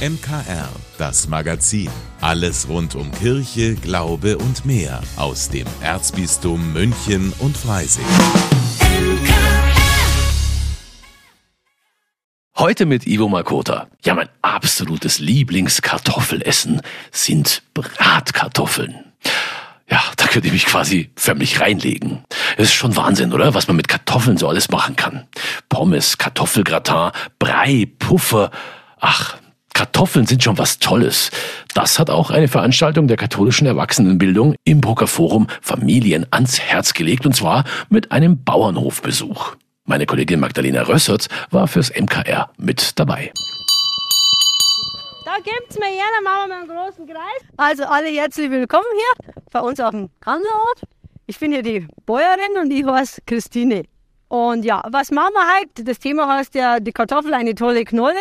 MKR, das Magazin. Alles rund um Kirche, Glaube und mehr aus dem Erzbistum München und Freising. Heute mit Ivo Makota. Ja, mein absolutes Lieblingskartoffelessen sind Bratkartoffeln. Ja, da könnte ich mich quasi förmlich reinlegen. Es ist schon Wahnsinn, oder? Was man mit Kartoffeln so alles machen kann. Pommes, Kartoffelgratin, Brei, Puffer. Ach, Kartoffeln sind schon was Tolles. Das hat auch eine Veranstaltung der katholischen Erwachsenenbildung im Brucker Forum Familien ans Herz gelegt, und zwar mit einem Bauernhofbesuch. Meine Kollegin Magdalena Rössertz war fürs MKR mit dabei. Da gibt's mir gerne, machen wir einen großen Kreis. Also alle herzlich willkommen hier bei uns auf dem Kanzelort. Ich bin hier die Bäuerin und ich heiße Christine. Und ja, was machen wir heute? Das Thema heißt ja, die Kartoffel eine tolle Knolle.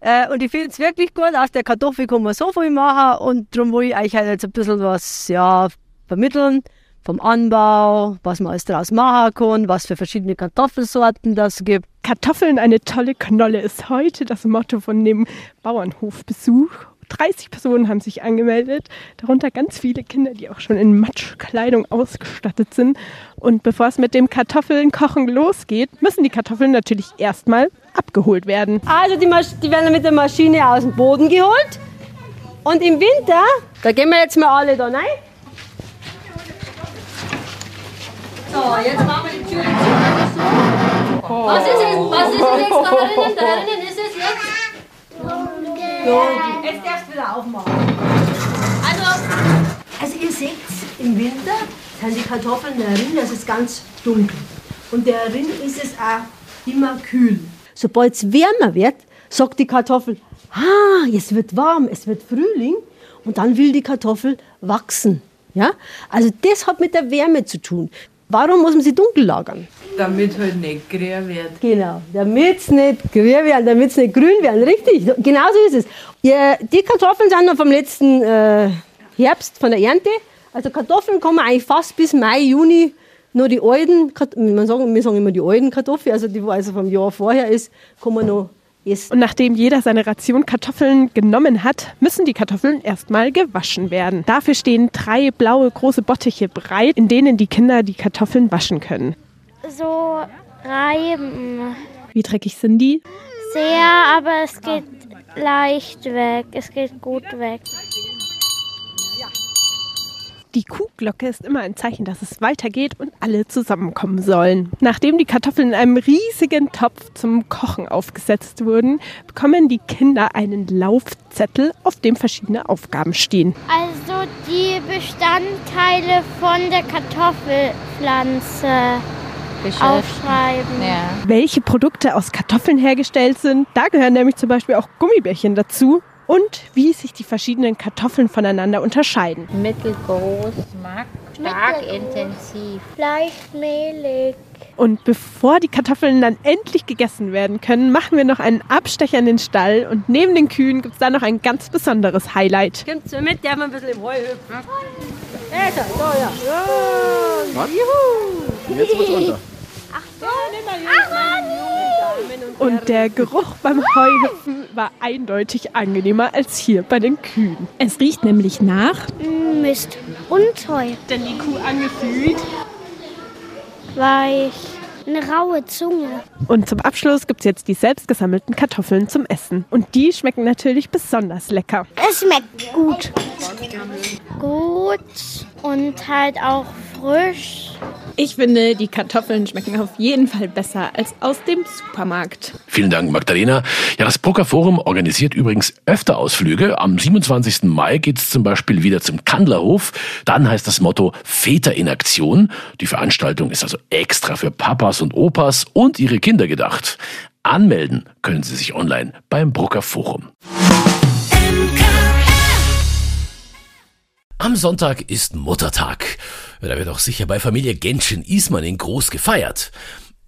Äh, und ich finde es wirklich gut, aus der Kartoffel kann man so viel machen und darum will ich euch halt jetzt ein bisschen was ja, vermitteln vom Anbau, was man alles daraus machen kann, was für verschiedene Kartoffelsorten das gibt. Kartoffeln eine tolle Knolle ist heute das Motto von dem Bauernhofbesuch. 30 Personen haben sich angemeldet, darunter ganz viele Kinder, die auch schon in Matschkleidung ausgestattet sind. Und bevor es mit dem Kartoffelnkochen losgeht, müssen die Kartoffeln natürlich erstmal abgeholt werden. Also die, Masch die werden mit der Maschine aus dem Boden geholt. Und im Winter, da gehen wir jetzt mal alle da rein. So, jetzt machen wir die Tür zu. Was ist es? Was ist es jetzt da drinnen? Da drinnen ist es jetzt? Jetzt darfst du wieder aufmachen. Also, Also ihr seht, im Winter sind die Kartoffeln darin, das ist ganz dunkel. Und darin ist es auch immer kühl. Sobald es wärmer wird, sagt die Kartoffel, ah, es wird warm, es wird Frühling. Und dann will die Kartoffel wachsen. Ja? Also das hat mit der Wärme zu tun. Warum muss man sie dunkel lagern? Damit halt nicht grün wird. Genau, damit es nicht grün werden, damit es nicht grün werden. Richtig, genau so ist es. Ja, die Kartoffeln sind noch vom letzten äh, Herbst, von der Ernte. Also Kartoffeln kann man eigentlich fast bis Mai, Juni nur die alten, man sagen, wir sagen immer die alten Kartoffeln, also die, wo also vom Jahr vorher ist, kann man noch essen. Und nachdem jeder seine Ration Kartoffeln genommen hat, müssen die Kartoffeln erstmal gewaschen werden. Dafür stehen drei blaue große Bottiche bereit, in denen die Kinder die Kartoffeln waschen können. so reiben. Wie dreckig sind die? Sehr, aber es geht leicht weg. Es geht gut weg. Die Kuhglocke ist immer ein Zeichen, dass es weitergeht und alle zusammenkommen sollen. Nachdem die Kartoffeln in einem riesigen Topf zum Kochen aufgesetzt wurden, bekommen die Kinder einen Laufzettel, auf dem verschiedene Aufgaben stehen. Also die Bestandteile von der Kartoffelpflanze aufschreiben. ja. Welche Produkte aus Kartoffeln hergestellt sind, da gehören nämlich zum Beispiel auch Gummibärchen dazu. Und wie sich die verschiedenen Kartoffeln voneinander unterscheiden. Mittelgroß, Geschmack, stark intensiv. Leicht mehlig. Und bevor die Kartoffeln dann endlich gegessen werden können, machen wir noch einen Abstecher in den Stall. Und neben den Kühen gibt es da noch ein ganz besonderes Highlight. Kommt so mit, darf man ein bisschen im Heu hüpfen. Also, da, ja. ja. Juhu. Jetzt wird's runter. Und der Geruch beim Heuhüpfen war eindeutig angenehmer als hier bei den Kühen. Es riecht nämlich nach, Mist. Und Heu. denn die Kuh angefühlt. Weich. Eine raue Zunge. Und zum Abschluss gibt es jetzt die selbst gesammelten Kartoffeln zum Essen. Und die schmecken natürlich besonders lecker. Es schmeckt gut. Gut und halt auch frisch. Ich finde, die Kartoffeln schmecken auf jeden Fall besser als aus dem Supermarkt. Vielen Dank, Magdalena. Ja, das Brucker Forum organisiert übrigens öfter Ausflüge. Am 27. Mai geht's zum Beispiel wieder zum Kandlerhof. Dann heißt das Motto Väter in Aktion. Die Veranstaltung ist also extra für Papas und Opas und ihre Kinder gedacht. Anmelden können Sie sich online beim Brucker Forum. Am Sonntag ist Muttertag. Da wird auch sicher bei Familie Gensch in Ismaning groß gefeiert.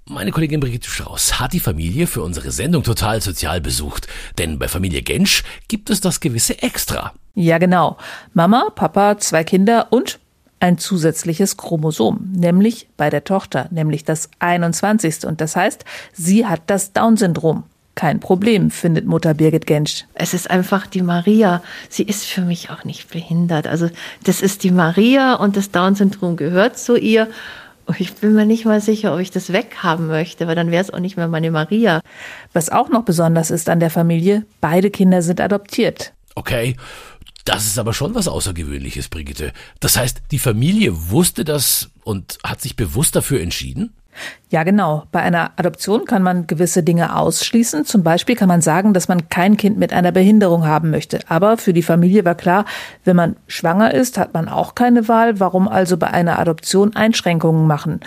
Meine Kollegin Brigitte Strauß hat die Familie für unsere Sendung total sozial besucht. Denn bei Familie Gensch gibt es das gewisse Extra. Ja, genau. Mama, Papa, zwei Kinder und ein zusätzliches Chromosom, nämlich bei der Tochter, nämlich das 21. Und das heißt, sie hat das Down-Syndrom. Kein Problem, findet Mutter Birgit Gensch. Es ist einfach die Maria. Sie ist für mich auch nicht behindert. Also das ist die Maria und das Down-Syndrom gehört zu ihr. Ich bin mir nicht mal sicher, ob ich das weghaben möchte, weil dann wäre es auch nicht mehr meine Maria. Was auch noch besonders ist an der Familie, beide Kinder sind adoptiert. Okay, das ist aber schon was Außergewöhnliches, Brigitte. Das heißt, die Familie wusste das und hat sich bewusst dafür entschieden? Ja, genau. Bei einer Adoption kann man gewisse Dinge ausschließen. Zum Beispiel kann man sagen, dass man kein Kind mit einer Behinderung haben möchte. Aber für die Familie war klar, wenn man schwanger ist, hat man auch keine Wahl. Warum also bei einer Adoption Einschränkungen machen?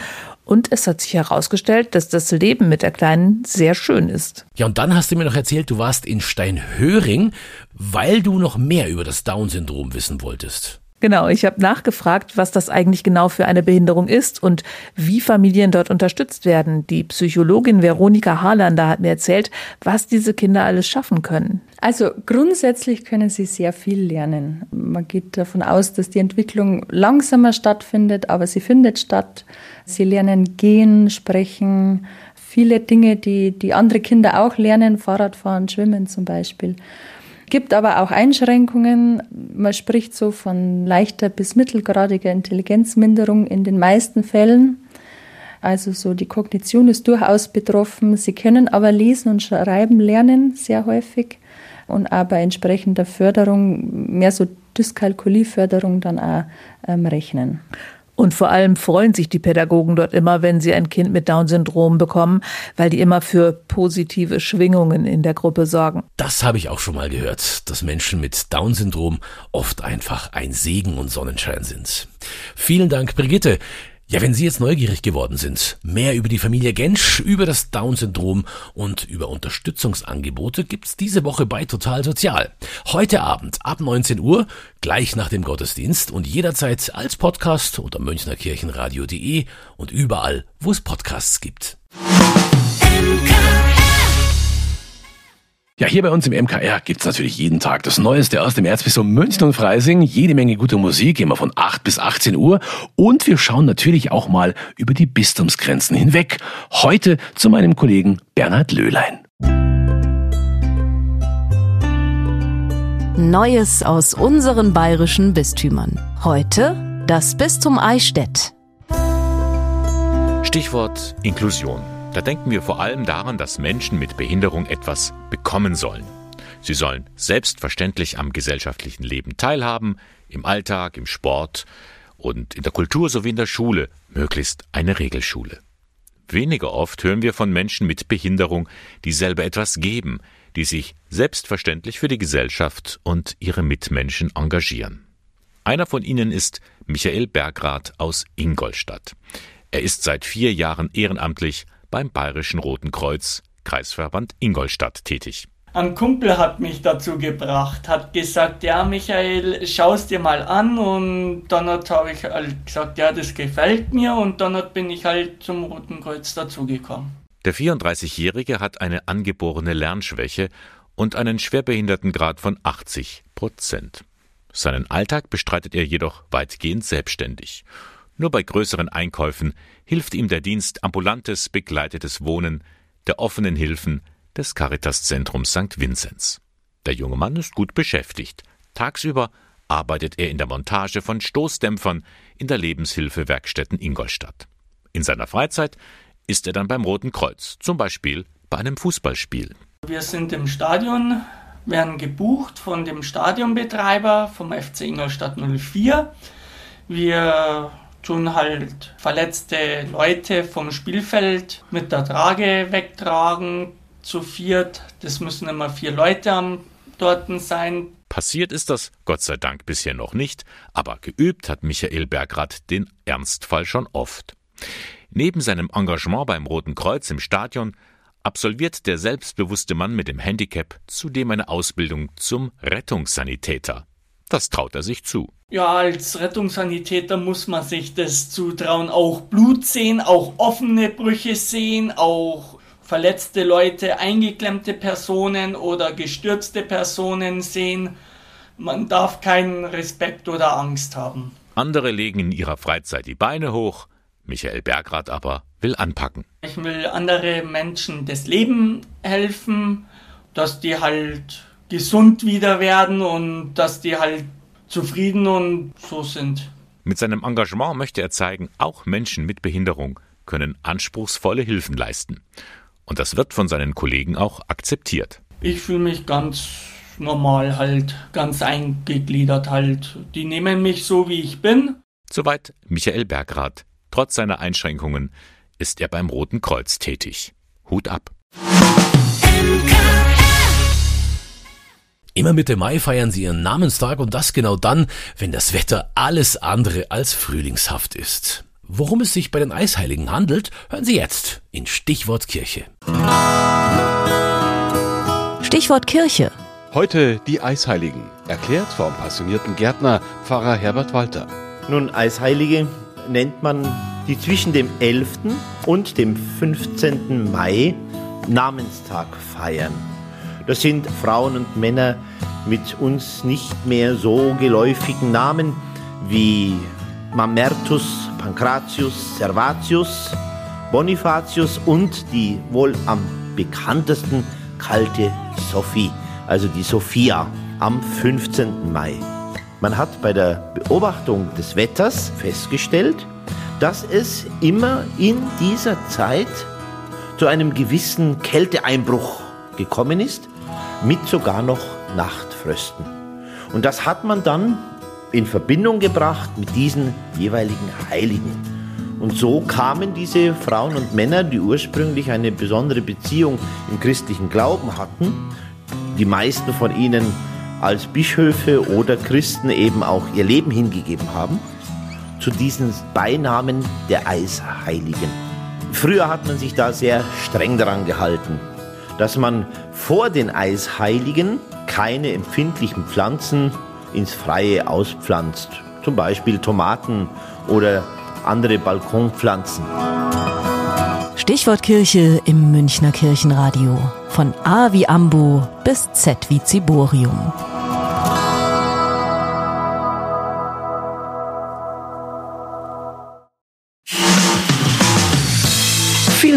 Und es hat sich herausgestellt, dass das Leben mit der Kleinen sehr schön ist. Ja, und dann hast du mir noch erzählt, du warst in Steinhöring, weil du noch mehr über das Down-Syndrom wissen wolltest. Genau, ich habe nachgefragt, was das eigentlich genau für eine Behinderung ist und wie Familien dort unterstützt werden. Die Psychologin Veronika Harlander hat mir erzählt, was diese Kinder alles schaffen können. Also grundsätzlich können sie sehr viel lernen. Man geht davon aus, dass die Entwicklung langsamer stattfindet, aber sie findet statt. Sie lernen gehen, sprechen, viele Dinge, die, die andere Kinder auch lernen, Fahrradfahren, Schwimmen zum Beispiel gibt aber auch Einschränkungen. Man spricht so von leichter bis mittelgradiger Intelligenzminderung in den meisten Fällen. Also so die Kognition ist durchaus betroffen. Sie können aber lesen und schreiben lernen sehr häufig und bei entsprechender Förderung, mehr so Dyskalkulieförderung dann auch ähm, rechnen. Und vor allem freuen sich die Pädagogen dort immer, wenn sie ein Kind mit Down-Syndrom bekommen, weil die immer für positive Schwingungen in der Gruppe sorgen. Das habe ich auch schon mal gehört, dass Menschen mit Down-Syndrom oft einfach ein Segen und Sonnenschein sind. Vielen Dank, Brigitte. Ja, wenn Sie jetzt neugierig geworden sind, mehr über die Familie Gensch, über das Down-Syndrom und über Unterstützungsangebote gibt's diese Woche bei Total Sozial. Heute Abend ab 19 Uhr, gleich nach dem Gottesdienst und jederzeit als Podcast unter münchnerkirchenradio.de und überall, wo es Podcasts gibt. Ja, hier bei uns im MKR gibt's natürlich jeden Tag das Neueste aus dem Erzbistum München und Freising. Jede Menge gute Musik, immer von 8 bis 18 Uhr. Und wir schauen natürlich auch mal über die Bistumsgrenzen hinweg. Heute zu meinem Kollegen Bernhard Löhlein. Neues aus unseren bayerischen Bistümern. Heute das Bistum Eichstätt. Stichwort Inklusion. Da denken wir vor allem daran, dass Menschen mit Behinderung etwas bekommen sollen. Sie sollen selbstverständlich am gesellschaftlichen Leben teilhaben, im Alltag, im Sport und in der Kultur sowie in der Schule, möglichst eine Regelschule. Weniger oft hören wir von Menschen mit Behinderung, die selber etwas geben, die sich selbstverständlich für die Gesellschaft und ihre Mitmenschen engagieren. Einer von ihnen ist Michael Bergrath aus Ingolstadt. Er ist seit vier Jahren ehrenamtlich beim Bayerischen Roten Kreuz, Kreisverband Ingolstadt tätig. Ein Kumpel hat mich dazu gebracht, hat gesagt, ja Michael, schau's dir mal an und dann habe ich halt gesagt, ja, das gefällt mir und dann bin ich halt zum Roten Kreuz dazugekommen. Der 34-Jährige hat eine angeborene Lernschwäche und einen Schwerbehindertengrad von 80 Prozent. Seinen Alltag bestreitet er jedoch weitgehend selbstständig. Nur bei größeren Einkäufen hilft ihm der Dienst ambulantes begleitetes Wohnen der offenen Hilfen des Caritaszentrums St. Vinzenz. Der junge Mann ist gut beschäftigt. Tagsüber arbeitet er in der Montage von Stoßdämpfern in der Lebenshilfe Werkstätten Ingolstadt. In seiner Freizeit ist er dann beim Roten Kreuz, zum Beispiel bei einem Fußballspiel. Wir sind im Stadion, werden gebucht von dem Stadionbetreiber vom FC Ingolstadt 04. Wir tun halt verletzte Leute vom Spielfeld mit der Trage wegtragen, zu viert. Das müssen immer vier Leute am dort sein. Passiert ist das Gott sei Dank bisher noch nicht, aber geübt hat Michael Bergrath den Ernstfall schon oft. Neben seinem Engagement beim Roten Kreuz im Stadion absolviert der selbstbewusste Mann mit dem Handicap zudem eine Ausbildung zum Rettungssanitäter. Das traut er sich zu. Ja, als Rettungssanitäter muss man sich das zutrauen, auch Blut sehen, auch offene Brüche sehen, auch verletzte Leute, eingeklemmte Personen oder gestürzte Personen sehen. Man darf keinen Respekt oder Angst haben. Andere legen in ihrer Freizeit die Beine hoch, Michael Bergrath aber will anpacken. Ich will andere Menschen das Leben helfen, dass die halt gesund wieder werden und dass die halt zufrieden und so sind. Mit seinem Engagement möchte er zeigen, auch Menschen mit Behinderung können anspruchsvolle Hilfen leisten. Und das wird von seinen Kollegen auch akzeptiert. Ich fühle mich ganz normal halt, ganz eingegliedert halt. Die nehmen mich so, wie ich bin. Soweit Michael Bergrath. Trotz seiner Einschränkungen ist er beim Roten Kreuz tätig. Hut ab. Immer Mitte Mai feiern sie ihren Namenstag und das genau dann, wenn das Wetter alles andere als frühlingshaft ist. Worum es sich bei den Eisheiligen handelt, hören Sie jetzt in Stichwort Kirche. Stichwort Kirche. Heute die Eisheiligen, erklärt vom passionierten Gärtner Pfarrer Herbert Walter. Nun, Eisheilige nennt man die zwischen dem 11. und dem 15. Mai Namenstag feiern. Das sind Frauen und Männer mit uns nicht mehr so geläufigen Namen wie Mamertus, Pankratius, Servatius, Bonifatius und die wohl am bekanntesten kalte Sophie, also die Sophia am 15. Mai. Man hat bei der Beobachtung des Wetters festgestellt, dass es immer in dieser Zeit zu einem gewissen Kälteeinbruch gekommen ist, mit sogar noch Nachtfrösten. Und das hat man dann in Verbindung gebracht mit diesen jeweiligen Heiligen. Und so kamen diese Frauen und Männer, die ursprünglich eine besondere Beziehung im christlichen Glauben hatten, die meisten von ihnen als Bischöfe oder Christen eben auch ihr Leben hingegeben haben, zu diesen Beinamen der Eisheiligen. Früher hat man sich da sehr streng daran gehalten, dass man vor den Eisheiligen keine empfindlichen Pflanzen ins Freie auspflanzt, zum Beispiel Tomaten oder andere Balkonpflanzen. Stichwort Kirche im Münchner Kirchenradio. Von A wie Ambo bis Z wie Ziborium.